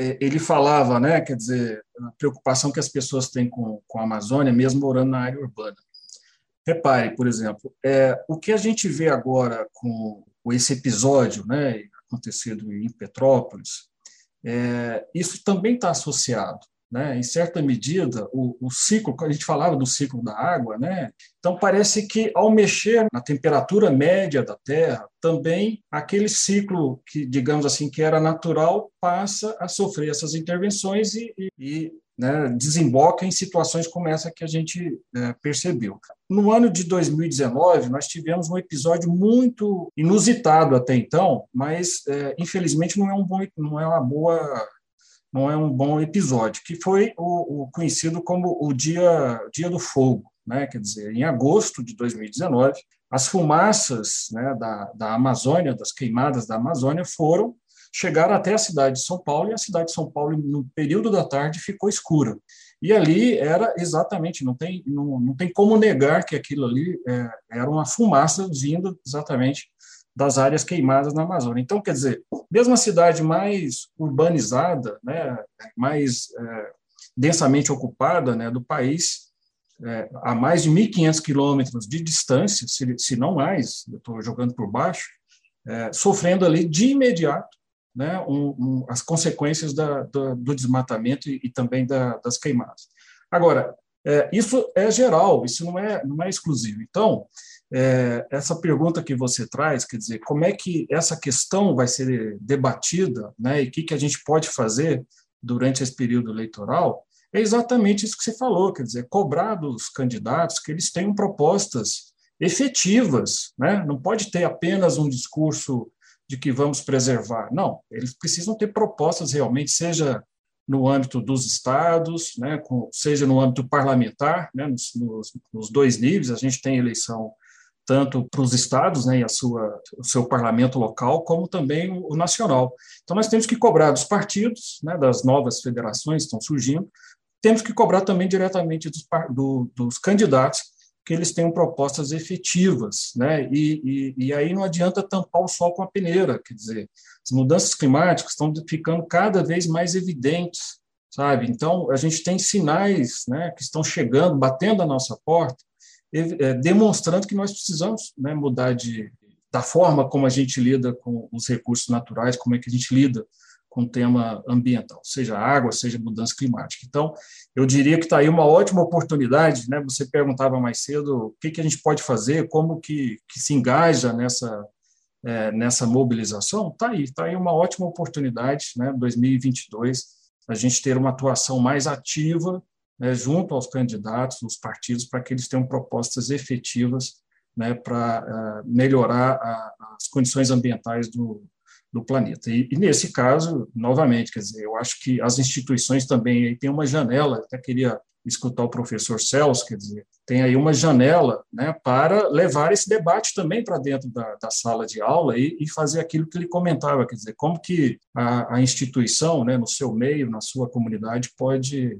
é, ele falava, né, quer dizer, a preocupação que as pessoas têm com, com a Amazônia, mesmo morando na área urbana. Repare, por exemplo, é, o que a gente vê agora com, com esse episódio, né, acontecido em Petrópolis, é, isso também está associado. Né? Em certa medida, o, o ciclo, a gente falava do ciclo da água, né? então parece que ao mexer na temperatura média da Terra, também aquele ciclo que, digamos assim, que era natural, passa a sofrer essas intervenções e, e, e né, desemboca em situações como essa que a gente é, percebeu. No ano de 2019, nós tivemos um episódio muito inusitado até então, mas é, infelizmente não é um bom, não é uma boa, não é um bom episódio, que foi o, o conhecido como o dia, dia do fogo, né? Quer dizer, em agosto de 2019, as fumaças né, da, da Amazônia, das queimadas da Amazônia, foram chegaram até a cidade de São Paulo e a cidade de São Paulo, no período da tarde, ficou escura. E ali era exatamente, não tem, não, não tem como negar que aquilo ali é, era uma fumaça vinda exatamente das áreas queimadas na Amazônia. Então, quer dizer, mesmo a cidade mais urbanizada, né, mais é, densamente ocupada né, do país, é, a mais de 1.500 quilômetros de distância, se, se não mais, eu estou jogando por baixo, é, sofrendo ali de imediato né, um, um, as consequências da, do, do desmatamento e, e também da, das queimadas. Agora, é, isso é geral, isso não é, não é exclusivo. Então, é, essa pergunta que você traz, quer dizer, como é que essa questão vai ser debatida, né, e o que, que a gente pode fazer durante esse período eleitoral, é exatamente isso que você falou, quer dizer, cobrar dos candidatos que eles tenham propostas efetivas, né? não pode ter apenas um discurso de que vamos preservar. Não, eles precisam ter propostas realmente, seja no âmbito dos estados, né, com, seja no âmbito parlamentar, né, nos, nos, nos, dois níveis, a gente tem eleição tanto para os estados né, e a sua, o seu parlamento local, como também o, o nacional. Então, nós temos que cobrar dos partidos, né, das novas federações que estão surgindo, temos que cobrar também diretamente dos, do, dos candidatos que eles tenham propostas efetivas, né? E, e, e, aí não adianta tampar o sol com a peneira, quer dizer, as mudanças climáticas estão ficando cada vez mais evidentes, sabe? Então a gente tem sinais, né, que estão chegando, batendo a nossa porta, é, demonstrando que nós precisamos né, mudar de da forma como a gente lida com os recursos naturais, como é que a gente lida com o tema ambiental, seja água, seja mudança climática. Então, eu diria que está aí uma ótima oportunidade, né? Você perguntava mais cedo o que, que a gente pode fazer, como que, que se engaja nessa, é, nessa mobilização. Está aí, está aí uma ótima oportunidade, né? 2022, a gente ter uma atuação mais ativa né, junto aos candidatos, os partidos, para que eles tenham propostas efetivas né, para uh, melhorar a, as condições ambientais do, do planeta. E, e, nesse caso, novamente, quer dizer, eu acho que as instituições também têm uma janela, até queria escutar o professor Celso, quer dizer, tem aí uma janela né, para levar esse debate também para dentro da, da, sala de aula e, e, fazer aquilo que ele comentava, quer dizer, como que a, a instituição, né, no seu meio, na sua comunidade, pode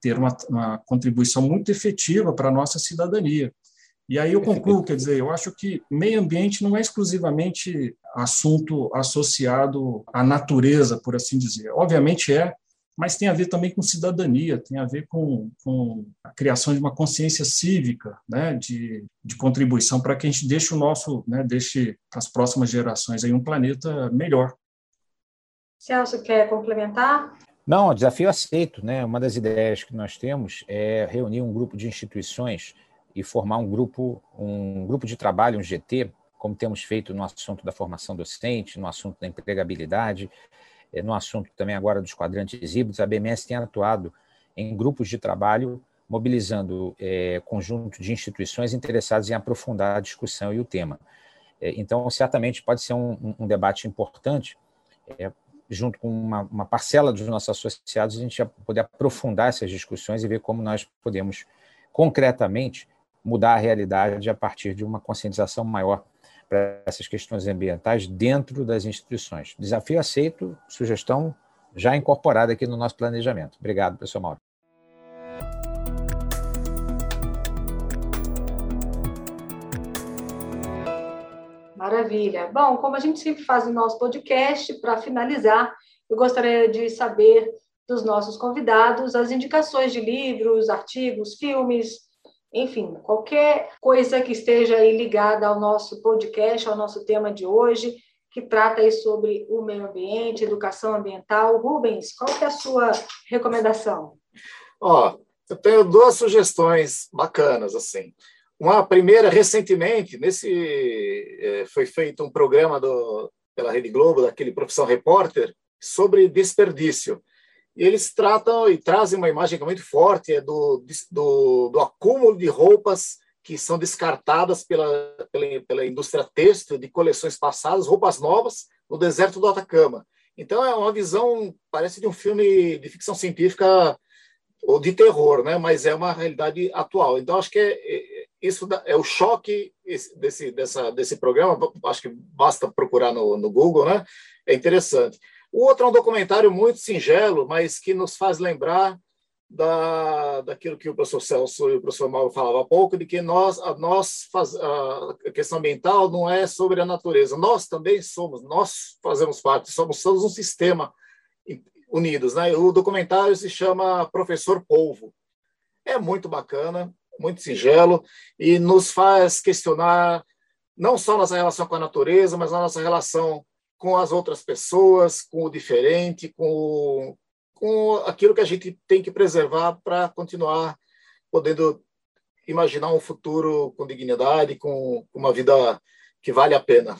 ter uma, uma contribuição muito efetiva para a nossa cidadania. E aí eu concluo, quer dizer, eu acho que meio ambiente não é exclusivamente assunto associado à natureza, por assim dizer. Obviamente é, mas tem a ver também com cidadania, tem a ver com, com a criação de uma consciência cívica, né, de, de contribuição para que a gente deixe o nosso, né, deixe para as próximas gerações aí um planeta melhor. Celso, quer complementar? Não, desafio aceito, né? Uma das ideias que nós temos é reunir um grupo de instituições e formar um grupo, um grupo de trabalho, um GT, como temos feito no assunto da formação docente, no assunto da empregabilidade, eh, no assunto também agora dos quadrantes híbridos, a BMS tem atuado em grupos de trabalho, mobilizando é, conjunto de instituições interessadas em aprofundar a discussão e o tema. É, então, certamente pode ser um, um debate importante, é, junto com uma, uma, parcela dos nossos associados, a gente poder aprofundar essas discussões e ver como nós podemos concretamente mudar a realidade a partir de uma conscientização maior para essas questões ambientais dentro das instituições. Desafio aceito, sugestão já incorporada aqui no nosso planejamento. Obrigado, professor Mauro. Maravilha. Bom, como a gente sempre faz no nosso podcast, para finalizar, eu gostaria de saber dos nossos convidados as indicações de livros, artigos, filmes, enfim, qualquer coisa que esteja aí ligada ao nosso podcast, ao nosso tema de hoje, que trata aí sobre o meio ambiente, educação ambiental. Rubens, qual é a sua recomendação? Ó, eu tenho duas sugestões bacanas, assim. Uma primeira, recentemente, nesse é, foi feito um programa do, pela Rede Globo, daquele Profissão Repórter, sobre desperdício. Eles tratam e trazem uma imagem que é muito forte é do, do, do acúmulo de roupas que são descartadas pela, pela, pela indústria têxtil de coleções passadas, roupas novas, no deserto do Atacama. Então é uma visão, parece de um filme de ficção científica ou de terror, né? mas é uma realidade atual. Então acho que é, é isso é o choque desse, dessa, desse programa, acho que basta procurar no, no Google, né? é interessante. O outro é um documentário muito singelo, mas que nos faz lembrar da, daquilo que o professor Celso e o professor Mauro falavam há pouco, de que nós, a, nós faz, a questão ambiental não é sobre a natureza, nós também somos, nós fazemos parte, somos todos um sistema unidos. Né? O documentário se chama Professor Polvo. É muito bacana, muito singelo, e nos faz questionar não só nossa relação com a natureza, mas a nossa relação com as outras pessoas, com o diferente, com, com aquilo que a gente tem que preservar para continuar podendo imaginar um futuro com dignidade, com uma vida que vale a pena.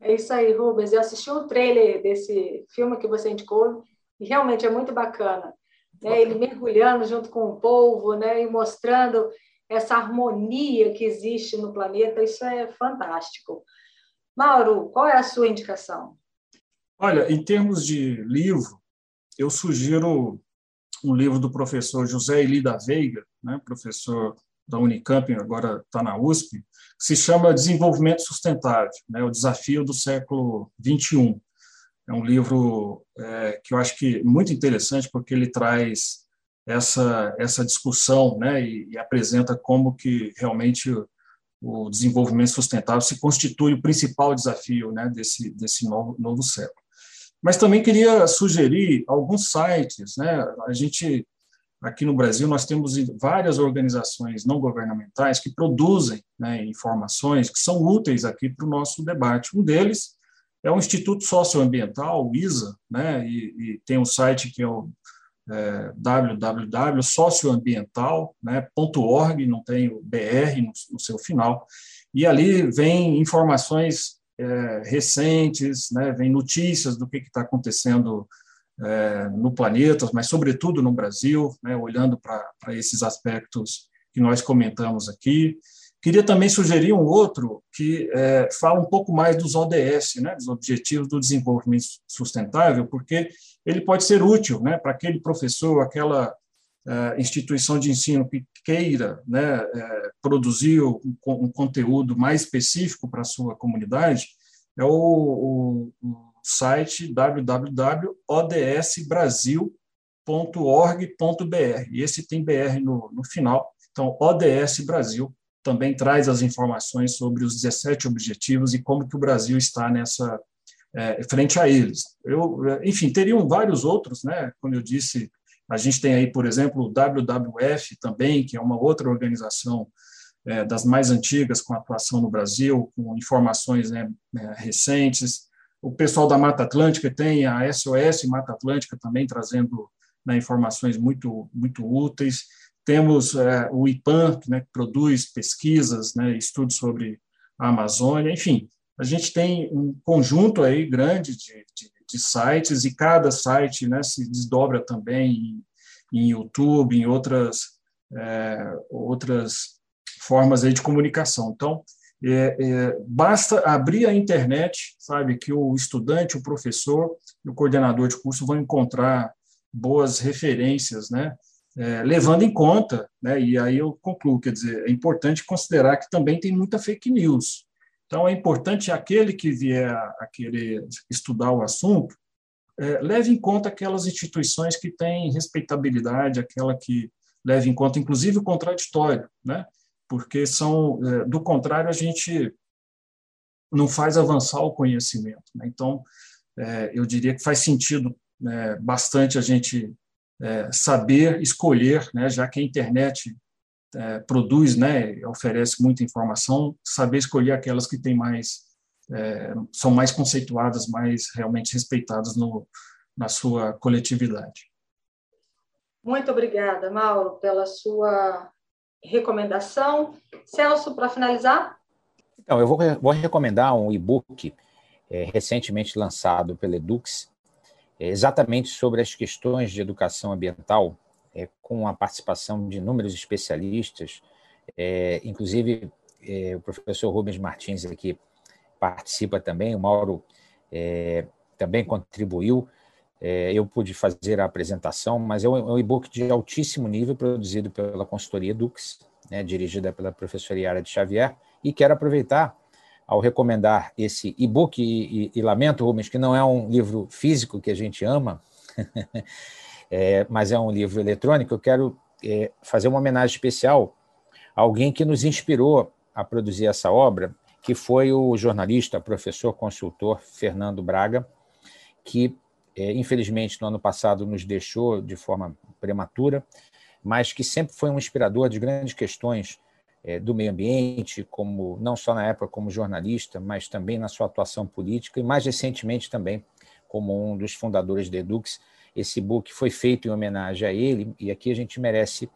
É isso aí, Rubens. Eu assisti o um trailer desse filme que você indicou e realmente é muito bacana. Né? Ele mergulhando junto com o povo né? e mostrando essa harmonia que existe no planeta. Isso é fantástico. Mauro, qual é a sua indicação? Olha, em termos de livro, eu sugiro um livro do professor José Eli da Veiga, né, professor da Unicamp, agora está na USP, que se chama Desenvolvimento Sustentável, né, o desafio do século XXI. É um livro é, que eu acho que é muito interessante porque ele traz essa essa discussão, né, e, e apresenta como que realmente o desenvolvimento sustentável se constitui o principal desafio né, desse, desse novo, novo século. Mas também queria sugerir alguns sites. Né? A gente, aqui no Brasil, nós temos várias organizações não governamentais que produzem né, informações que são úteis aqui para o nosso debate. Um deles é o Instituto Socioambiental, o ISA, né, e, e tem um site que é o é, www.socioambiental.org, né, não tem o BR no, no, seu final, e ali vem informações é, recentes, né, vem notícias do que está acontecendo é, no planeta, mas sobretudo no Brasil, né, olhando para esses aspectos que nós comentamos aqui. Queria também sugerir um outro que é, fala um pouco mais dos ODS, né, dos Objetivos do Desenvolvimento Sustentável, porque ele pode ser útil né, para aquele professor, aquela é, instituição de ensino que queira né, é, produzir um, um, conteúdo mais específico para a sua comunidade, é o, o, o site www.odsbrasil.org.br. E esse tem BR no, no final. Então, ODS Brasil também traz as informações sobre os 17 objetivos e como que o Brasil está nessa é, frente a eles. Eu, enfim, teriam vários outros, né? Quando eu disse, a gente tem aí, por exemplo, o WWF também, que é uma outra organização é, das mais antigas com atuação no Brasil, com informações né, é, recentes. O pessoal da Mata Atlântica tem a SOS Mata Atlântica também trazendo né, informações muito muito úteis. Temos é, o IPAM, né, que produz pesquisas, né, estudos sobre a Amazônia, enfim, a gente tem um conjunto aí grande de, de, de sites e cada site né, se desdobra também em, em YouTube, em outras, é, outras formas aí de comunicação. Então, é, é, basta abrir a internet, sabe, que o estudante, o professor e o coordenador de curso vão encontrar boas referências, né, é, levando em conta, né, e aí eu concluo, quer dizer, é importante considerar que também tem muita fake news. Então, é importante aquele que vier a querer estudar o assunto, é, leve em conta aquelas instituições que têm respeitabilidade, aquela que leve em conta, inclusive, o contraditório, né? porque são, é, do contrário, a gente não faz avançar o conhecimento. Né? Então, é, eu diria que faz sentido né, bastante a gente é, saber escolher, né, já que a internet é, produz, né, oferece muita informação, saber escolher aquelas que têm mais é, são mais conceituadas, mais realmente respeitadas no, na sua coletividade. Muito obrigada, Mauro, pela sua recomendação. Celso, para finalizar? Então, eu vou, vou recomendar um e-book é, recentemente lançado pela Edux, exatamente sobre as questões de educação ambiental é, com a participação de inúmeros especialistas, é, inclusive é, o professor Rubens Martins aqui participa também, o Mauro é, também contribuiu. É, eu pude fazer a apresentação, mas é um, é um e-book de altíssimo nível, produzido pela consultoria Dux, né, dirigida pela professora Yara de Xavier, e quero aproveitar ao recomendar esse e-book, e, e, e lamento, Rubens, que não é um livro físico que a gente ama, é, mas é um livro eletrônico, eu quero é, fazer uma homenagem especial a alguém que nos inspirou a produzir essa obra, que foi o jornalista, professor, consultor Fernando Braga, que é, infelizmente no ano passado nos deixou de forma prematura, mas que sempre foi um inspirador de grandes questões é, do meio ambiente, como não só na época como jornalista, mas também na sua atuação política e mais recentemente também como um dos fundadores da Edux. Esse book foi feito em homenagem a ele, e aqui a gente merece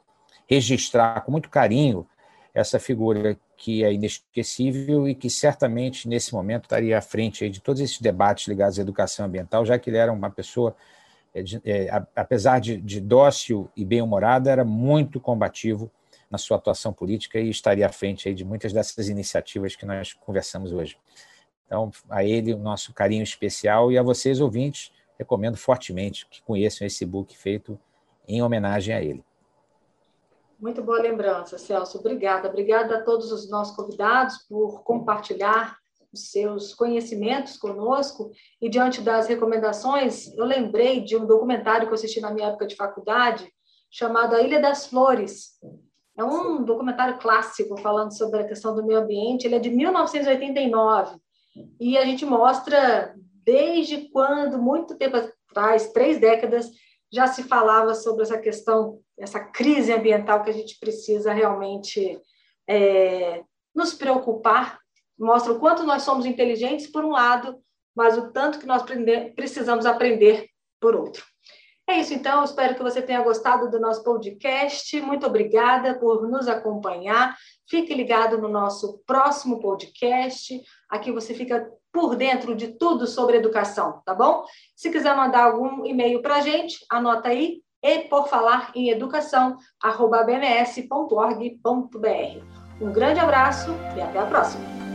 registrar com muito carinho essa figura que é inesquecível e que certamente nesse momento estaria à frente de todos esses debates ligados à educação ambiental, já que ele era uma pessoa, é, é, apesar de, de dócil e bem-humorada, era muito combativo na sua atuação política e estaria à frente de muitas dessas iniciativas que nós conversamos hoje. Então, a ele o nosso carinho especial e a vocês, ouvintes, recomendo fortemente que conheçam esse book feito em homenagem a ele. Muito boa lembrança, Celso. Obrigada. Obrigada a todos os nossos convidados por compartilhar os seus conhecimentos conosco. E diante das recomendações, eu lembrei de um documentário que eu assisti na minha época de faculdade, chamado A Ilha das Flores. É um documentário clássico falando sobre a questão do meio ambiente. Ele é de 1989 e a gente mostra desde quando, muito tempo atrás, três décadas, já se falava sobre essa questão, essa crise ambiental que a gente precisa realmente é, nos preocupar. Mostra o quanto nós somos inteligentes, por um lado, mas o tanto que nós precisamos aprender, por outro. É isso, então. Espero que você tenha gostado do nosso podcast. Muito obrigada por nos acompanhar. Fique ligado no nosso próximo podcast. Aqui você fica por dentro de tudo sobre educação, tá bom? Se quiser mandar algum e-mail para a gente, anota aí e por falar em educação, arroba bms.org.br. Um grande abraço e até a próxima!